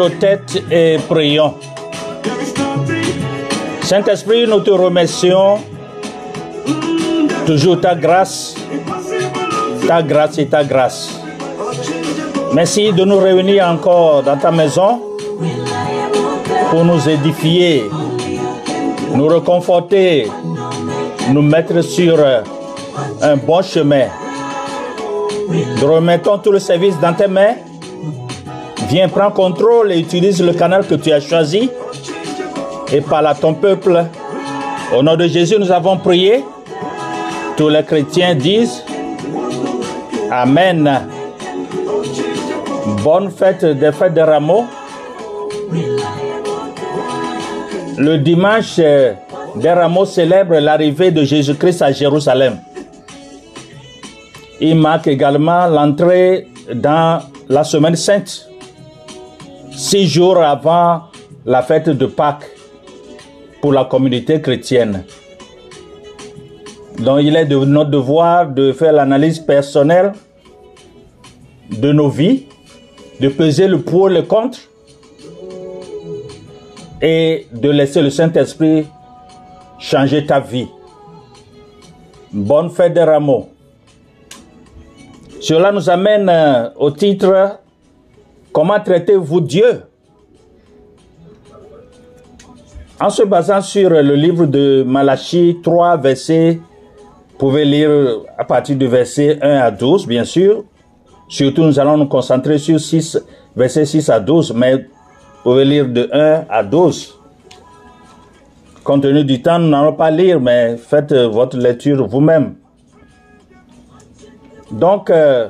Nos têtes et prions. Saint-Esprit, nous te remercions toujours ta grâce, ta grâce et ta grâce. Merci de nous réunir encore dans ta maison pour nous édifier, nous reconforter, nous mettre sur un bon chemin. Nous remettons tout le service dans tes mains. Viens, prends contrôle et utilise le canal que tu as choisi et parle à ton peuple. Au nom de Jésus, nous avons prié. Tous les chrétiens disent Amen. Bonne fête des fêtes de Rameaux. Le dimanche des Rameaux célèbre l'arrivée de Jésus-Christ à Jérusalem. Il marque également l'entrée dans la semaine sainte, six jours avant la fête de Pâques pour la communauté chrétienne. Donc il est de notre devoir de faire l'analyse personnelle de nos vies, de peser le pour et le contre et de laisser le Saint-Esprit changer ta vie. Bonne fête des rameaux. Cela nous amène euh, au titre Comment traitez-vous Dieu? En se basant sur le livre de Malachie 3, verset, vous pouvez lire à partir du verset 1 à 12, bien sûr. Surtout, nous allons nous concentrer sur 6, verset 6 à 12, mais vous pouvez lire de 1 à 12. Compte tenu du temps, nous n'allons pas lire, mais faites votre lecture vous-même. Donc, euh,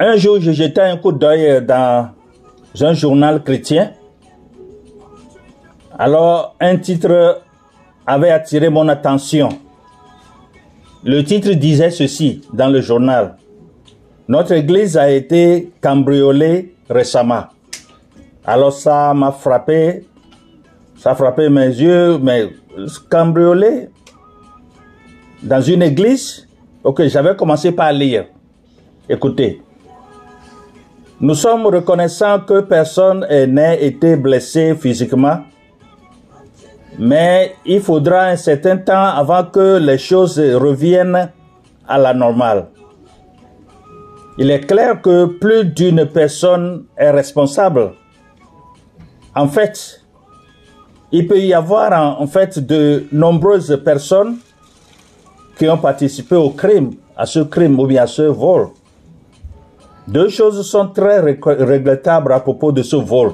un jour, je jetais un coup d'œil dans un journal chrétien. Alors, un titre avait attiré mon attention. Le titre disait ceci dans le journal. Notre église a été cambriolée récemment. Alors ça m'a frappé, ça a frappé mes yeux, mais cambriolé dans une église Ok, j'avais commencé par lire. Écoutez, nous sommes reconnaissants que personne n'ait été blessé physiquement, mais il faudra un certain temps avant que les choses reviennent à la normale. Il est clair que plus d'une personne est responsable. En fait, il peut y avoir en, fait de nombreuses personnes qui ont participé au crime, à ce crime ou bien à ce vol. Deux choses sont très regrettables à propos de ce vol.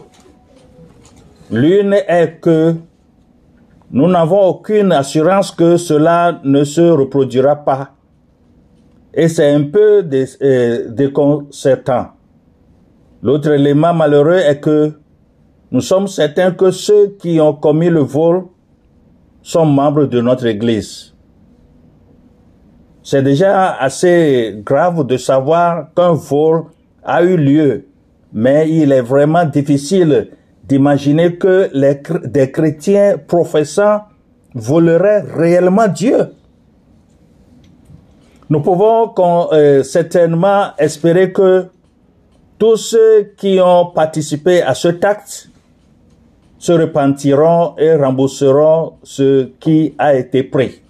L'une est que nous n'avons aucune assurance que cela ne se reproduira pas. Et c'est un peu euh, déconcertant. L'autre élément malheureux est que nous sommes certains que ceux qui ont commis le vol sont membres de notre Église. C'est déjà assez grave de savoir qu'un vol a eu lieu, mais il est vraiment difficile d'imaginer que les, des chrétiens professants voleraient réellement Dieu. Nous pouvons euh, certainement espérer que tous ceux qui ont participé à cet acte se repentiront et rembourseront ce qui a été pris.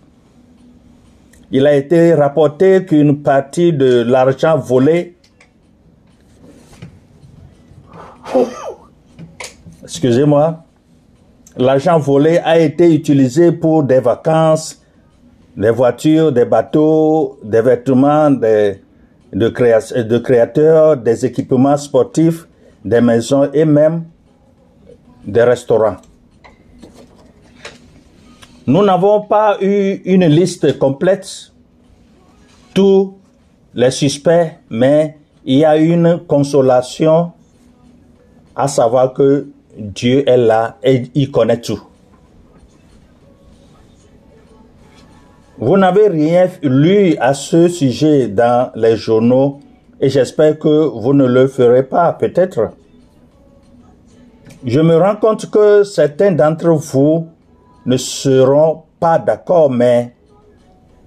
Il a été rapporté qu'une partie de l'argent volé, excusez-moi, l'argent volé a été utilisé pour des vacances, des voitures, des bateaux, des vêtements des- de créateurs, des équipements sportifs, des maisons et même des restaurants. Nous n'avons pas eu une liste complète, tous les suspects, mais il y a une consolation à savoir que Dieu est là et il connaît tout. Vous n'avez rien lu à ce sujet dans les journaux et j'espère que vous ne le ferez pas peut-être. Je me rends compte que certains d'entre vous ne seront pas d'accord, mais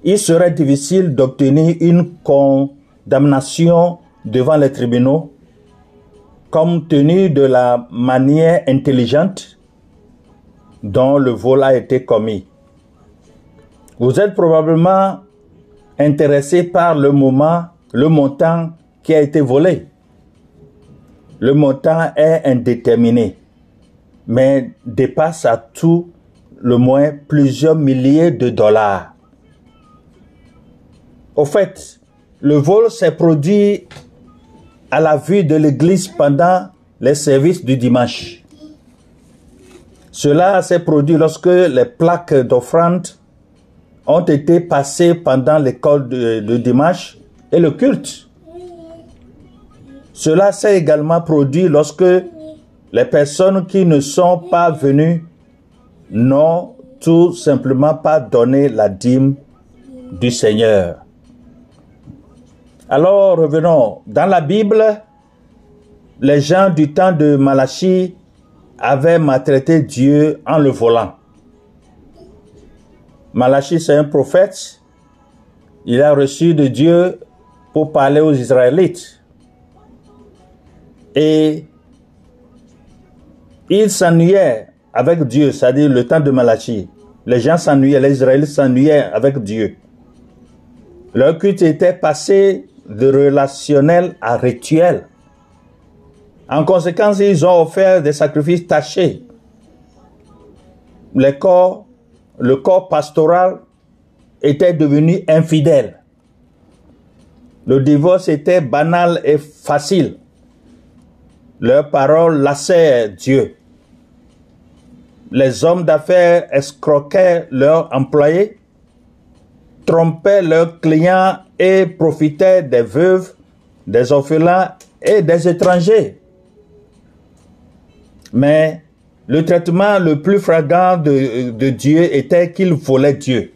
il serait difficile d'obtenir une condamnation devant les tribunaux compte tenu de la manière intelligente dont le vol a été commis. Vous êtes probablement intéressé par le moment, le montant qui a été volé. Le montant est indéterminé, mais dépasse à tout le moins plusieurs milliers de dollars. Au fait, le vol s'est produit à la vue de l'église pendant les services du dimanche. Cela s'est produit lorsque les plaques d'offrande ont été passées pendant l'école de, de dimanche et le culte. Cela s'est également produit lorsque les personnes qui ne sont pas venues n'ont tout simplement pas donné la dîme du Seigneur. Alors revenons. Dans la Bible, les gens du temps de Malachie avaient maltraité Dieu en le volant. Malachie, c'est un prophète. Il a reçu de Dieu pour parler aux Israélites. Et il s'ennuyait avec Dieu, c'est-à-dire le temps de Malachie. Les gens s'ennuyaient, les Israélites s'ennuyaient avec Dieu. Leur culte était passé de relationnel à rituel. En conséquence, ils ont offert des sacrifices tachés. Le corps pastoral était devenu infidèle. Le divorce était banal et facile. Leurs paroles lassaient Dieu. Les hommes d'affaires escroquaient leurs employés, trompaient leurs clients et profitaient des veuves, des orphelins et des étrangers. Mais le traitement le plus flagrant de, Dieu était qu'il volait Dieu.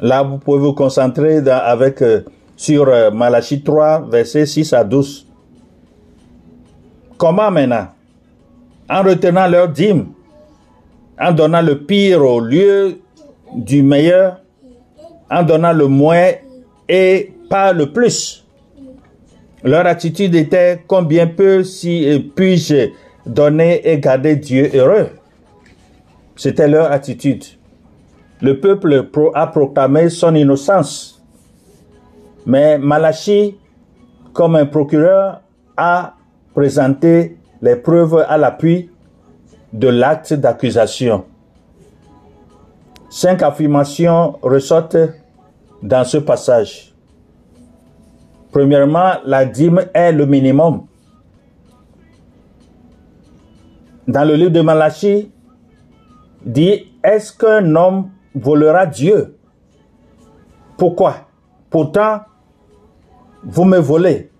Là, vous pouvez vous concentrer avec, euh, sur euh, Malachie 3, versets 6 à 12. Comment maintenant? En retenant leur dîme, en donnant le pire au lieu du meilleur, en donnant le moins et pas le plus. Leur attitude était combien peu si euh, puis-je donner et garder Dieu heureux? C'était leur attitude. Le peuple a proclamé son innocence. Mais Malachie, comme un procureur, a présenté les preuves à l'appui de l'acte d'accusation. Cinq affirmations ressortent dans ce passage. Premièrement, la dîme est le minimum. dans le livre de Malachie, dit, est-ce qu'un homme volera Dieu? Pourquoi? Pourtant, vous me volez.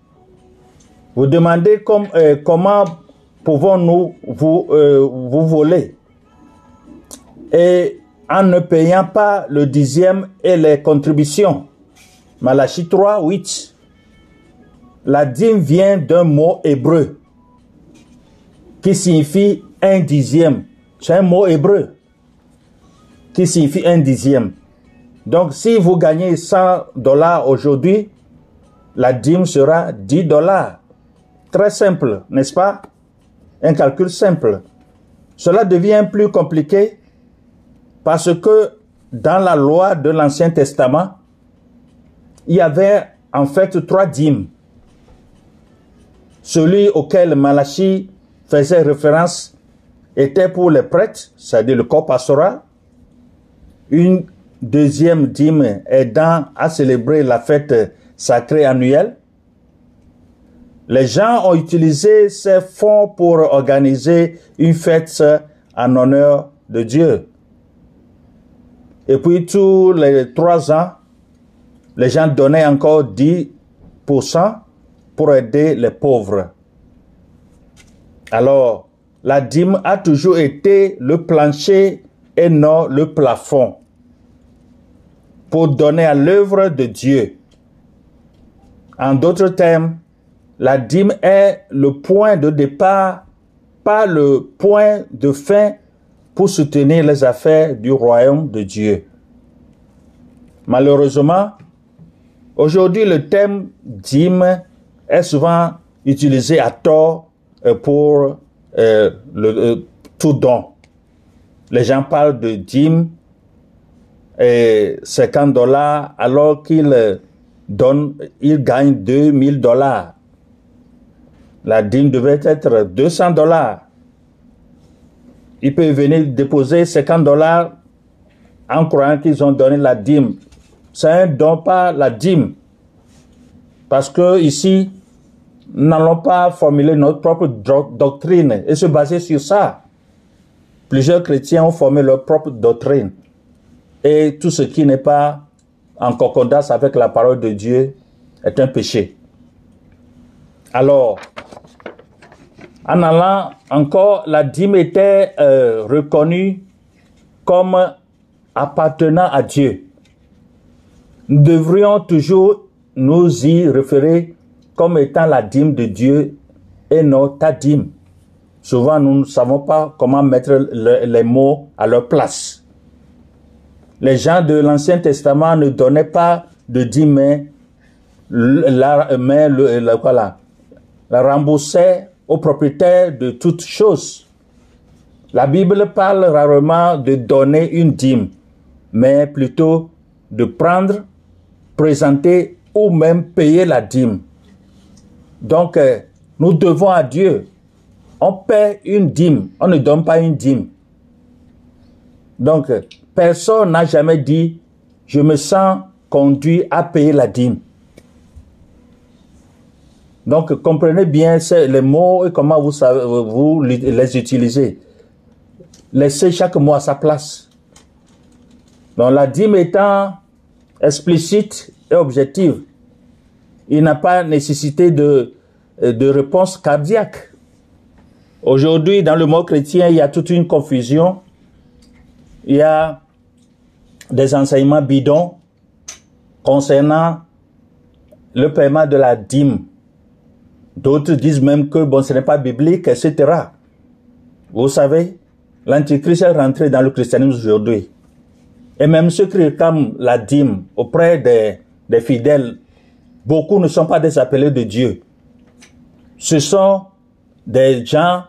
Vous demandez euh, comment pouvons-nous vous, euh, vous voler Et en ne payant pas le dixième et les contributions. Malachie 3, 8. La dîme vient d'un mot hébreu qui signifie un dixième. C'est un mot hébreu qui signifie un dixième. Donc, si vous gagnez 100 dollars aujourd'hui, la dîme sera 10 dollars. Très simple, n'est-ce pas? Un calcul simple. Cela devient plus compliqué parce que dans la loi de l'Ancien Testament, il y avait en fait trois dîmes. Celui auquel Malachie faisait référence était pour les prêtres, c'est-à-dire le corps pastoral. Une deuxième dîme aidant à célébrer la fête sacrée annuelle. Les gens ont utilisé ces fonds pour organiser une fête en honneur de Dieu. Et puis tous les trois ans, les gens donnaient encore 10% pour aider les pauvres. Alors, la dîme a toujours été le plancher et non le plafond pour donner à l'œuvre de Dieu. En d'autres termes, la dîme est le point de départ, pas le point de fin pour soutenir les affaires du royaume de Dieu. Malheureusement, aujourd'hui, le thème dîme est souvent utilisé à tort euh, pour euh, euh, tout don. Les gens parlent de dîme et 50 dollars alors qu'ils donnent, ils gagnent 2000 dollars. La dîme devait être 200 dollars. Ils peuvent venir déposer 50 dollars en croyant qu'ils ont donné la dîme. C'est un don, pas la dîme. Parce que ici, nous n'allons pas formuler notre propre doctrine et se baser sur ça. Plusieurs chrétiens ont formé leur propre doctrine. Et tout ce qui n'est pas en concordance avec la parole de Dieu est un péché. Alors, en allant encore, la dîme était euh, reconnue comme appartenant à Dieu. Nous devrions toujours nous y référer comme étant la dîme de Dieu et non ta dîme. Souvent, nous ne savons pas comment mettre les mots à leur place. Les gens de l'Ancien Testament ne donnaient pas de dîme, mais la, la remboursaient propriétaire de toutes choses. La Bible parle rarement de donner une dîme, mais plutôt de prendre, présenter ou même payer la dîme. Donc, euh, nous devons à Dieu. On paie une dîme, on ne donne pas une dîme. Donc, personne n'a jamais dit, je me sens conduit à payer la dîme. Donc, comprenez bien les mots et comment vous, les utilisez. Laissez chaque mot à sa place. Donc, la dîme étant explicite et objective, il n'a pas nécessité de, de réponse cardiaque. Aujourd'hui, dans le mot chrétien, il y a toute une confusion. Il y a des enseignements bidons concernant le paiement de la dîme. D'autres disent même que bon, ce n'est pas biblique, etc. Vous savez, l'Antichrist est rentré dans le christianisme aujourd'hui. Et même ceux qui réclament la dîme auprès des, des fidèles, beaucoup ne sont pas des appelés de Dieu. Ce sont des gens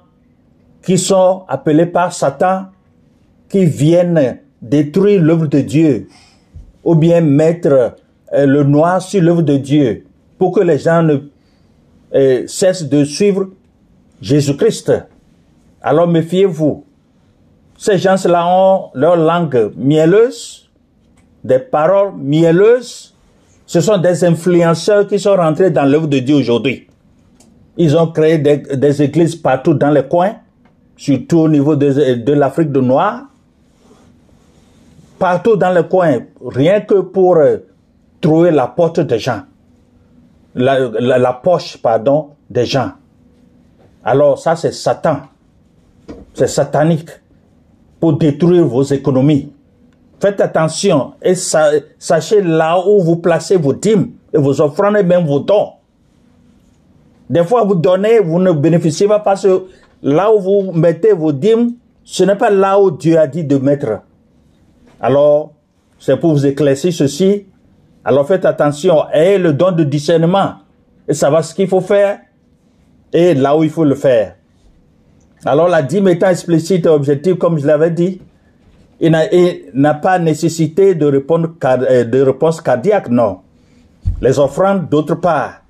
qui sont appelés par Satan, qui viennent détruire l'œuvre de Dieu, ou bien mettre euh, le noir sur l'œuvre de Dieu, pour que les gens ne cesse de suivre Jésus-Christ. Alors méfiez-vous. Ces gens-là ont leur langue mielleuse, des paroles mielleuses. Ce sont des influenceurs qui sont rentrés dans l'œuvre de Dieu aujourd'hui. Ils ont créé des, églises partout dans les coins. surtout au niveau de, l'Afrique du Nord, partout dans le coin, rien que pour euh, trouver la porte des gens, la, la- poche, pardon, des gens. Alors ça, c'est Satan. C'est satanique pour détruire vos économies. Faites attention et sa- sachez là où vous placez vos dîmes et vos offrandes et même vos dons. Des fois, vous donnez, vous ne bénéficiez pas parce que là où vous mettez vos dîmes, ce n'est pas là où Dieu a dit de mettre. Alors, c'est pour vous éclaircir ceci. Alors faites attention, ayez le don de discernement et savoir ce qu'il faut faire et là où il faut le faire. Alors la dîme étant explicite et objective, comme je l'avais dit, il n'a- pas nécessité de, répondre, euh, de réponse cardiaque, non. Les offrandes, d'autre part,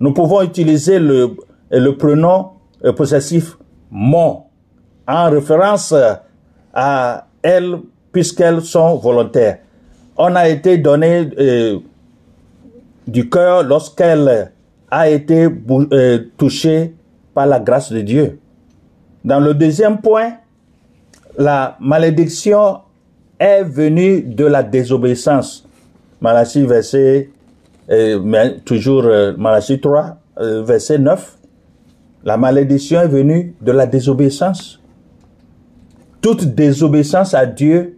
nous pouvons utiliser le, le pronom euh, possessif mon en référence euh, à elles puisqu'elles sont volontaires. On a été donné euh, du cœur lorsqu'elle a été euh, touchée par la grâce de Dieu. Dans le deuxième point, la malédiction est venue de la désobéissance. Malachie verset, euh, toujours euh, Malachie 3, euh, verset 9. La malédiction est venue de la désobéissance. Toute désobéissance à Dieu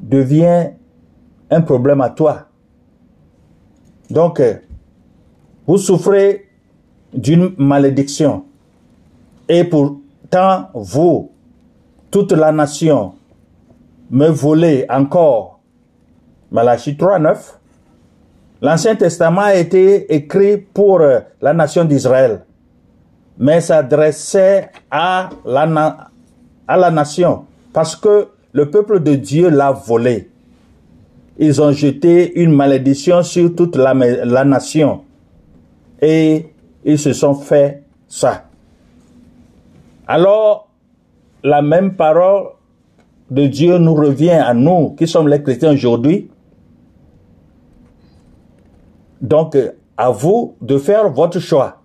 devient un problème à toi. Donc, euh, vous souffrez d'une malédiction. Et pourtant, vous, toute la nation, me volez encore. Malachie 3, 9. L'Ancien Testament a été écrit pour euh, la nation d'Israël, mais s'adressait à la nation parce que le peuple de Dieu l'a volé. Ils ont jeté une malédiction sur toute la, la nation et ils se sont fait ça. Alors, la même parole de Dieu nous revient à nous qui sommes les chrétiens aujourd'hui. Donc, à vous de faire votre choix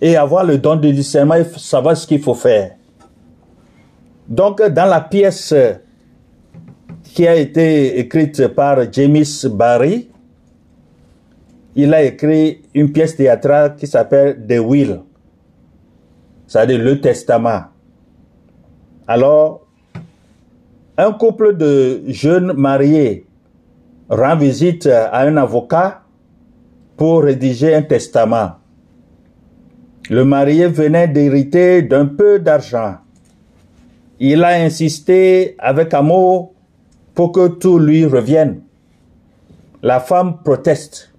et avoir le don de discernement savoir ce qu'il faut faire. Donc, dans la pièce qui a été écrite par James Barry, il a écrit une pièce théâtrale qui s'appelle The Will, c'est-à-dire le testament. Alors, un couple de jeunes mariés rend visite à un avocat pour rédiger un testament. Le marié venait d'hériter d'un peu d'argent. Il a insisté avec amour pour que tout lui revienne. La femme proteste.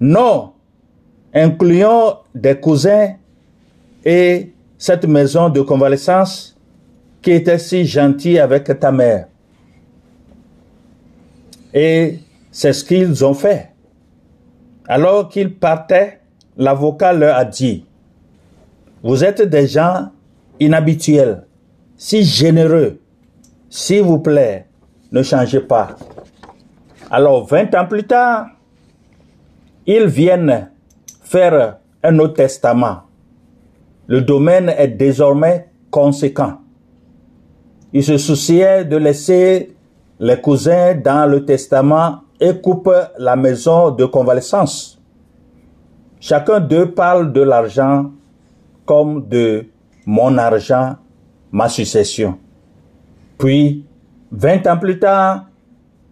Non, incluons des cousins et cette maison de convalescence qui était si gentille avec ta mère. Et c'est ce qu'ils ont fait. Alors qu'ils partaient, l'avocat leur a dit, vous êtes des gens inhabituels, si généreux. S'il vous plaît, ne changez pas. Alors, 20 ans plus tard, ils viennent faire un autre testament. Le domaine est désormais conséquent. Ils se souciaient de laisser les cousins dans le testament et coupent la maison de convalescence. Chacun d'eux parle de l'argent comme de mon argent, ma succession. Puis, 20 ans plus tard,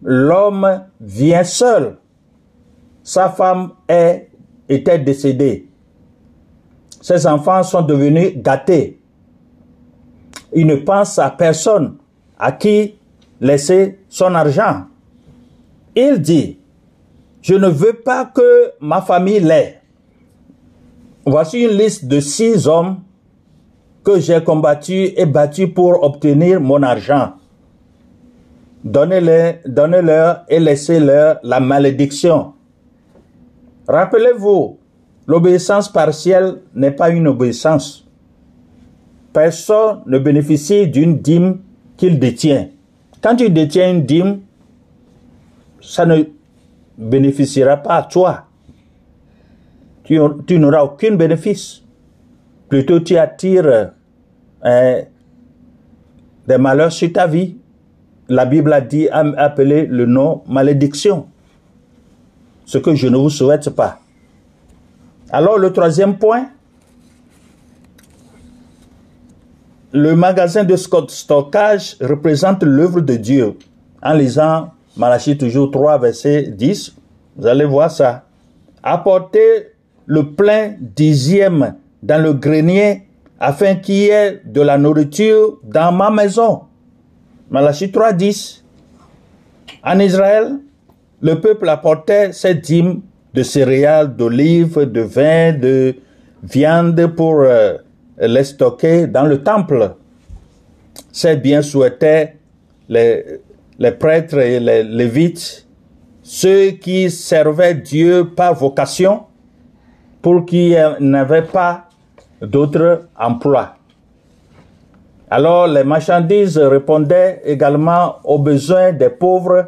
l'homme vient seul. Sa femme est, était décédée. Ses enfants sont devenus gâtés. Il ne pense à personne à qui laisser son argent. Il dit, je ne veux pas que ma famille l'ait. Voici une liste de six hommes que j'ai combattus et battus pour obtenir mon argent. Donnez-leur donnez et laissez-leur la malédiction. Rappelez-vous, l'obéissance partielle n'est pas une obéissance. Personne ne bénéficie d'une dîme qu'il détient. Quand tu détiens une dîme, ça ne bénéficiera pas à toi. Tu, tu n'auras aucun bénéfice. plutôt tu attires hein, des malheurs sur ta vie. La Bible a dit, a appelé le nom malédiction. Ce que je ne vous souhaite pas. Alors le troisième point, le magasin de stockage représente l'œuvre de Dieu. En lisant Malachie toujours 3, verset 10, vous allez voir ça. Apportez le plein dixième dans le grenier afin qu'il y ait de la nourriture dans ma maison. Malachie 3, 10. En Israël, le peuple apportait ses dîmes de céréales, d'olives, de vin, de viande pour euh, les stocker dans le temple. Ces biens souhaitaient les, prêtres et les lévites, ceux qui servaient Dieu par vocation, pour qui n'avaient pas d'autres emplois. Alors les marchandises répondaient également aux besoins des pauvres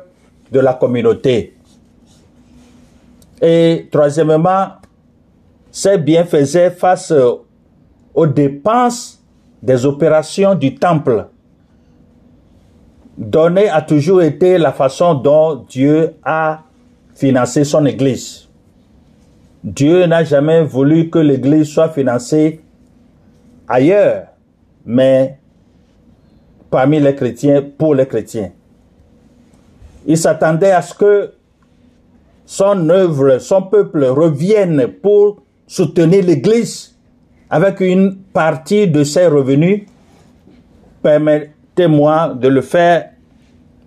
de la communauté. Et troisièmement, ces biens faisaient face aux dépenses des opérations du temple. Donner a toujours été la façon dont Dieu a financé son Église. Dieu n'a jamais voulu que l'Église soit financée ailleurs, mais parmi les chrétiens, pour les chrétiens. Il s'attendait à ce que son œuvre, son peuple revienne pour soutenir l'Église avec une partie de ses revenus. Permettez-moi de le faire,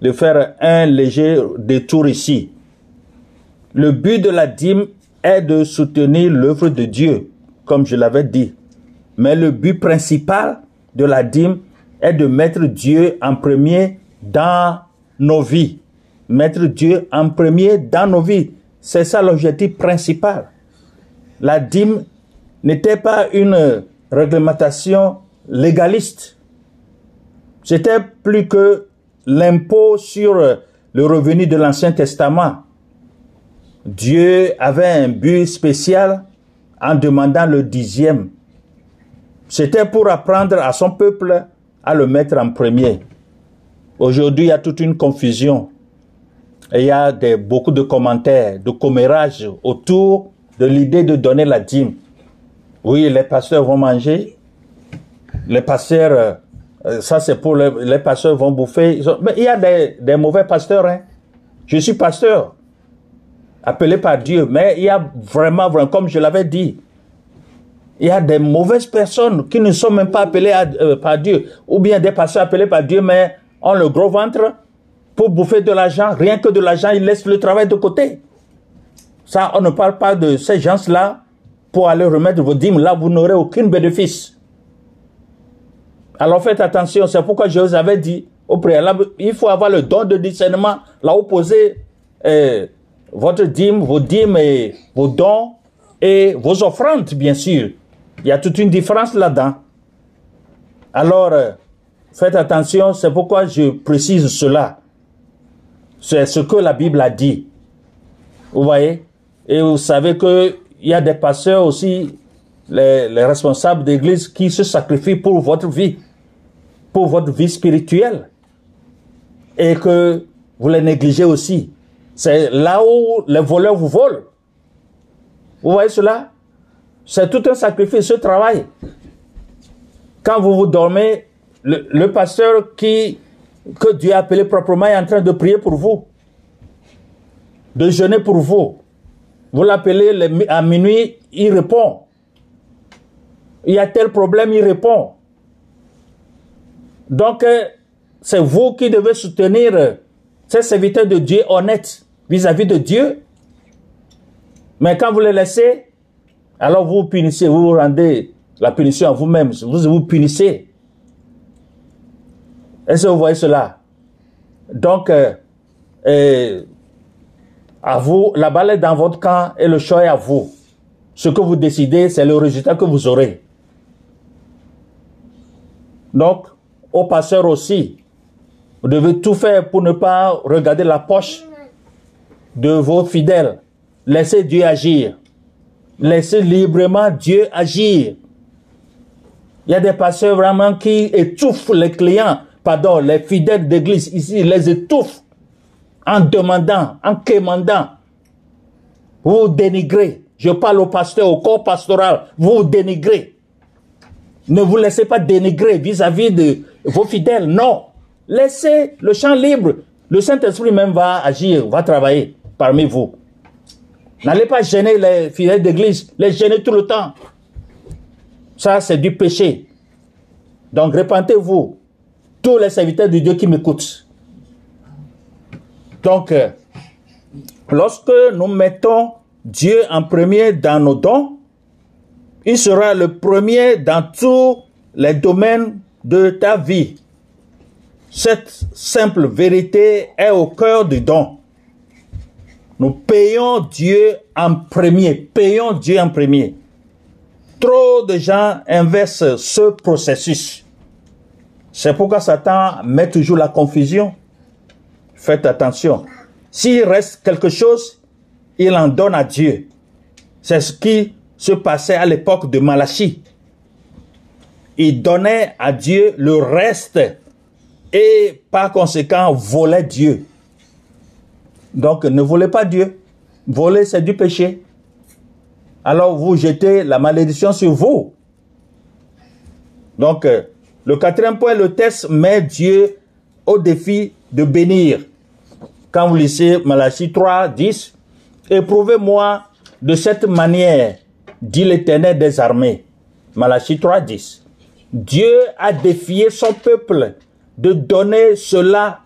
de faire un léger détour ici. Le but de la dîme est de soutenir l'œuvre de Dieu, comme je l'avais dit. Mais le but principal de la dîme est de mettre Dieu en premier dans nos vies mettre Dieu en premier dans nos vies. C'est ça l'objectif principal. La dîme n'était pas une réglementation légaliste. C'était plus que l'impôt sur le revenu de l'Ancien Testament. Dieu avait un but spécial en demandant le dixième. C'était pour apprendre à son peuple à le mettre en premier. Aujourd'hui, il y a toute une confusion il y a beaucoup de commentaires, de commérages autour de l'idée de donner la dîme. Oui, les pasteurs vont manger. Les pasteurs, euh, ça c'est pour les, pasteurs vont bouffer. Mais il y a des, mauvais pasteurs. Hein. Je suis pasteur, appelé par Dieu, mais il y a vraiment comme je l'avais dit, il y a des mauvaises personnes qui ne sont même pas appelées euh, par Dieu, ou bien des pasteurs appelés par Dieu, mais ont le gros ventre, pour bouffer de l'argent, rien que de l'argent, ils laissent le travail de côté. Ça, on ne parle pas de ces gens-là pour aller remettre vos dîmes. Là, vous n'aurez aucun bénéfice. Alors faites attention, c'est pourquoi je vous avais dit au préalable, il faut avoir le don de discernement, là où poser euh, votre dîme, vos dîmes et vos dons et vos offrandes, bien sûr. Il y a toute une différence là-dedans. Alors, euh, faites attention, c'est pourquoi je précise cela. C'est ce que la Bible a dit. Vous voyez? Et vous savez qu'il y a des pasteurs aussi, les, les responsables d'église, qui se sacrifient pour votre vie, pour votre vie spirituelle. Et que vous les négligez aussi. C'est là où les voleurs vous volent. Vous voyez cela? C'est tout un sacrifice, ce travail. Quand vous vous dormez, le, pasteur qui que Dieu a appelé proprement est en train de prier pour vous, de jeûner pour vous. Vous l'appelez à minuit, il répond. Il y a tel problème, il répond. Donc, euh, c'est vous qui devez soutenir ces serviteurs de Dieu honnêtes vis-à-vis de Dieu. Mais quand vous les laissez, alors vous punissez, vous vous rendez la punition à vous-même, vous vous punissez. Est-ce que vous voyez cela? Donc, euh, à vous, la balle est dans votre camp et le choix est à vous. Ce que vous décidez, c'est le résultat que vous aurez. Donc, au passeur aussi, vous devez tout faire pour ne pas regarder la poche de vos fidèles. Laissez Dieu agir. Laissez librement Dieu agir. Il y a des pasteurs vraiment qui étouffent les clients, pardon, les fidèles d'église ici, les étouffent en demandant, en quémandant. Vous dénigrez. Je parle au pasteur, au corps pastoral. Vous dénigrez. Ne vous laissez pas dénigrer vis-à-vis de vos fidèles. Non. Laissez le champ libre. Le Saint-Esprit même va agir, va travailler parmi vous. N'allez pas gêner les fidèles d'église, les gêner tout le temps. Ça, c'est du péché. Donc, répentez-vous, tous les serviteurs de Dieu qui m'écoutent. Donc, euh, lorsque nous mettons Dieu en premier dans nos dons, il sera le premier dans tous les domaines de ta vie. Cette simple vérité est au cœur du don. Nous payons Dieu en premier, payons Dieu en premier. Trop de gens inversent ce processus. C'est pourquoi Satan met toujours la confusion. Faites attention. S'il reste quelque chose, il en donne à Dieu. C'est ce qui se passait à l'époque de Malachie. Il donnait à Dieu le reste et par conséquent volait Dieu. Donc ne volez pas Dieu. Voler, c'est du péché. Alors vous jetez la malédiction sur vous. Donc, euh, le quatrième point, le test met Dieu au défi de bénir. Quand vous lisez Malachie 3, 10, éprouvez-moi de cette manière, dit l'Éternel des armées. Malachie 3, 10. Dieu a défié son peuple de donner cela,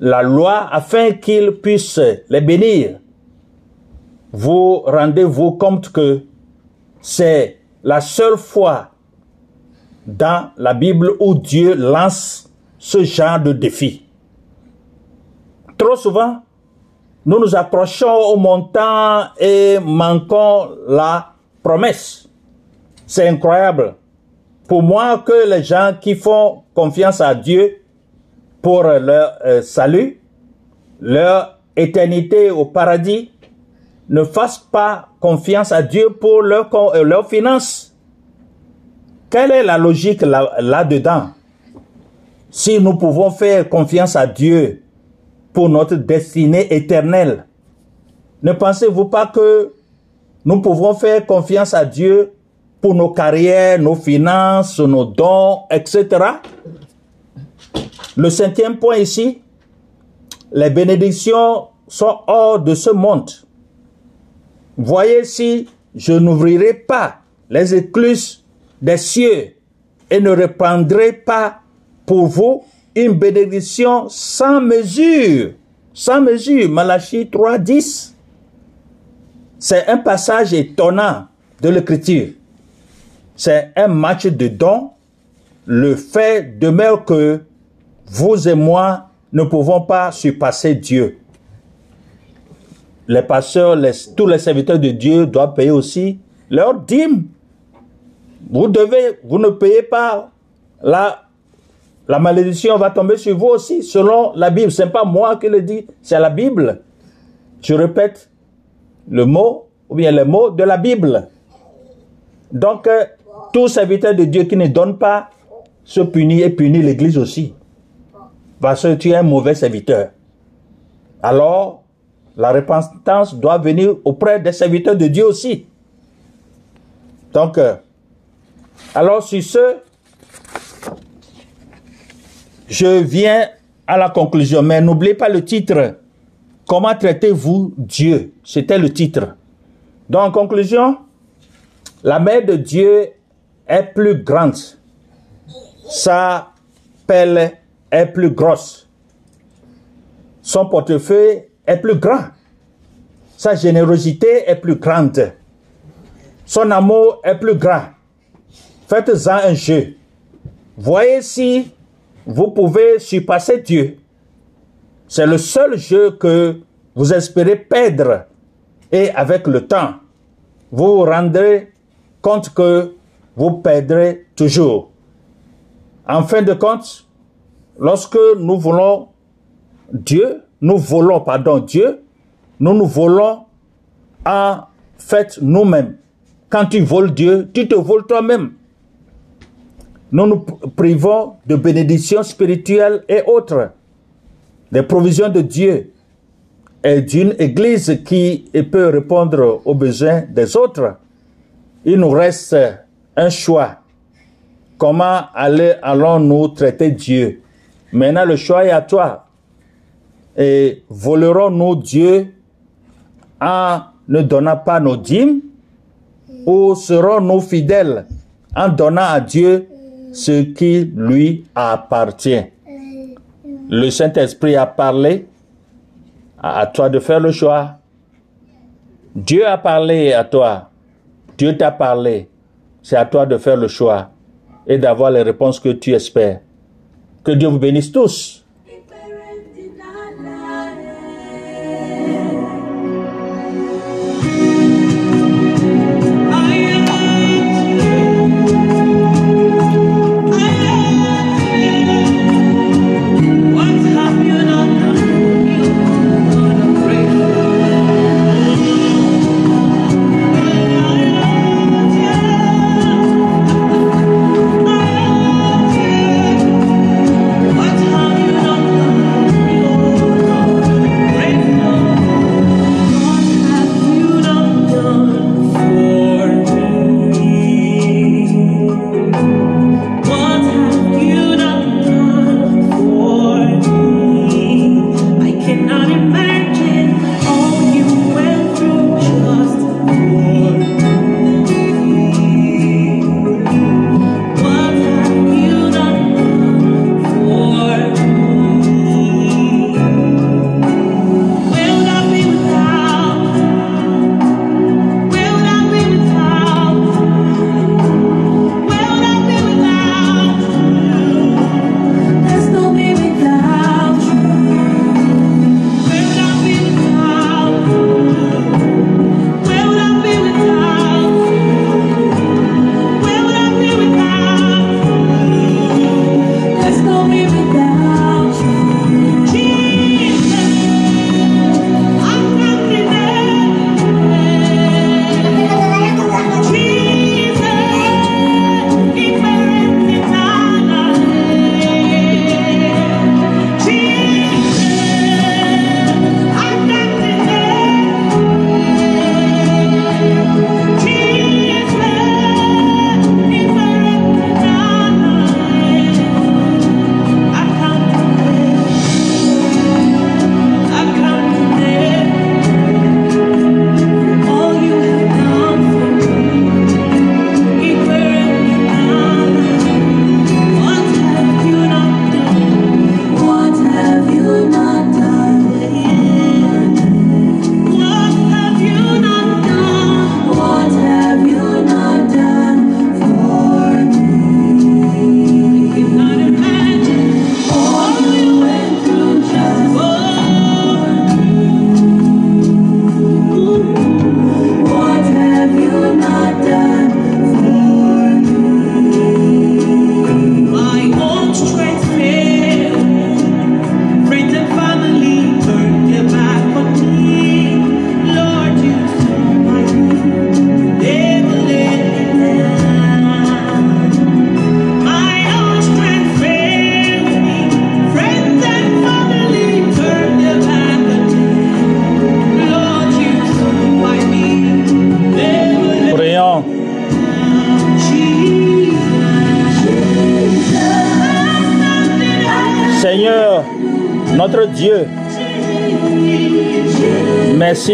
la loi, afin qu'il puisse les bénir. Vous rendez-vous compte que c'est la seule fois dans la Bible où Dieu lance ce genre de défi. Trop souvent, nous nous approchons au montant et manquons la promesse. C'est incroyable. Pour moi, que les gens qui font confiance à Dieu pour leur euh, salut, leur éternité au paradis, ne fassent pas confiance à Dieu pour euh, leur finance. Quelle est la logique là-dedans? Si nous pouvons faire confiance à Dieu pour notre destinée éternelle, ne pensez-vous pas que nous pouvons faire confiance à Dieu pour nos carrières, nos finances, nos dons, etc. Le cinquième point ici, les bénédictions sont hors de ce monde. Voyez si je n'ouvrirai pas les écluses des cieux et ne répandrai pas pour vous une bénédiction sans mesure. Sans mesure. Malachie 3, 10. C'est un passage étonnant de l'écriture. C'est un match de dons. Le fait demeure que vous et moi ne pouvons pas surpasser Dieu. Les pasteurs, tous les serviteurs de Dieu doivent payer aussi leur dîme. Vous ne payez pas, la, malédiction va tomber sur vous aussi, selon la Bible. Ce n'est pas moi qui le dis, c'est la Bible. Je répète le mot, ou bien les mots de la Bible. Donc, euh, tout serviteur de Dieu qui ne donne pas se punit et punit l'Église aussi. Parce que tu es un mauvais serviteur. Alors, la repentance doit venir auprès des serviteurs de Dieu aussi. Donc, euh, alors sur ce, je viens à la conclusion, mais n'oubliez pas le titre. Comment traitez-vous Dieu? C'était le titre. Donc, en conclusion, la main de Dieu est plus grande. Sa pelle est plus grosse. Son portefeuille est plus grand. Sa générosité est plus grande. Son amour est plus grand. Faites-en un jeu. Voyez si vous pouvez surpasser Dieu. C'est le seul jeu que vous espérez perdre. Et avec le temps, vous vous rendrez compte que vous perdrez toujours. En fin de compte, lorsque nous voulons Dieu, nous volons, pardon, Dieu, nous nous volons en fait nous-mêmes. Quand tu voles Dieu, tu te voles toi-même. nous nous privons de bénédictions spirituelles et autres, des provisions de Dieu et d'une église qui peut répondre aux besoins des autres, il nous reste un choix. Comment allons-nous traiter Dieu? Maintenant, le choix est à toi. Et volerons-nous Dieu en ne donnant pas nos dîmes ou serons-nous fidèles en donnant à Dieu ce qui lui appartient Le Saint-Esprit a parlé, à toi de faire le choix. Dieu a parlé à toi, Dieu t'a parlé, c'est à toi de faire le choix et d'avoir les réponses que tu espères. Que Dieu vous bénisse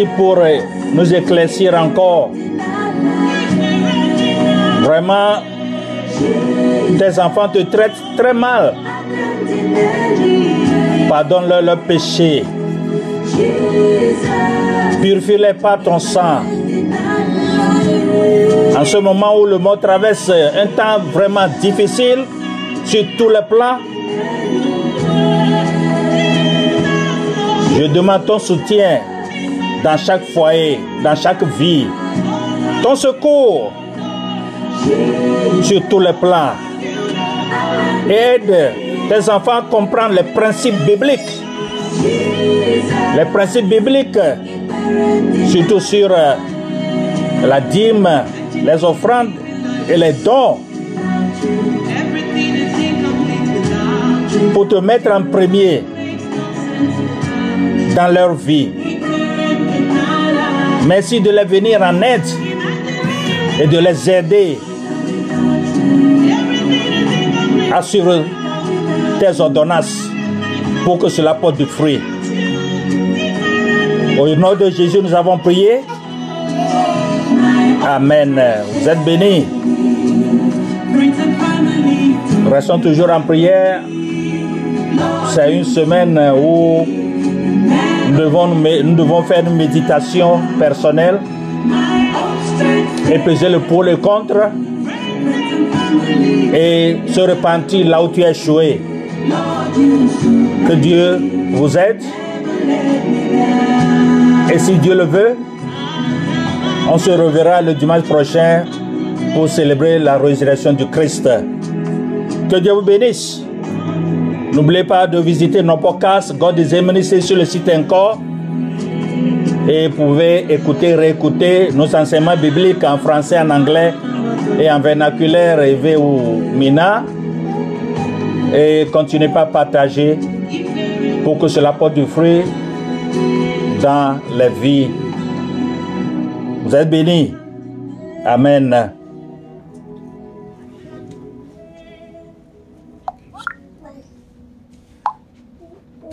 pour euh, nous éclaircir encore. Vraiment, tes enfants te traitent très mal. Pardonne-leur leurs péchés. Purifie-les par ton sang. En ce moment où le monde traverse un temps vraiment difficile sur tous les plans, je demande ton soutien dans chaque foyer, dans chaque vie. Ton secours sur tous les plans. Aide tes enfants à comprendre les principes bibliques. Les principes bibliques, surtout sur euh, la dîme, les offrandes et les dons. pour te mettre en premier dans leur vie. Merci de les venir en aide et de les aider à suivre tes ordonnances pour que cela porte du fruit. Au nom de Jésus, nous avons prié. Amen. Vous êtes bénis. Restons toujours en prière. C'est une semaine où nous devons, faire une méditation personnelle et peser le pour et le contre et se repentir là où tu as échoué. Que Dieu vous aide. Et si Dieu le veut, on se reverra le dimanche prochain pour célébrer la résurrection du Christ. Que Dieu vous bénisse. N'oubliez pas de visiter nos podcasts God is Eminence sur le site encore. Et vous pouvez écouter, réécouter nos enseignements bibliques en français, en anglais et en vernaculaire EV ou Mina. Et continuez pas à partager pour que cela porte du fruit dans les vies. Vous êtes bénis. Amen.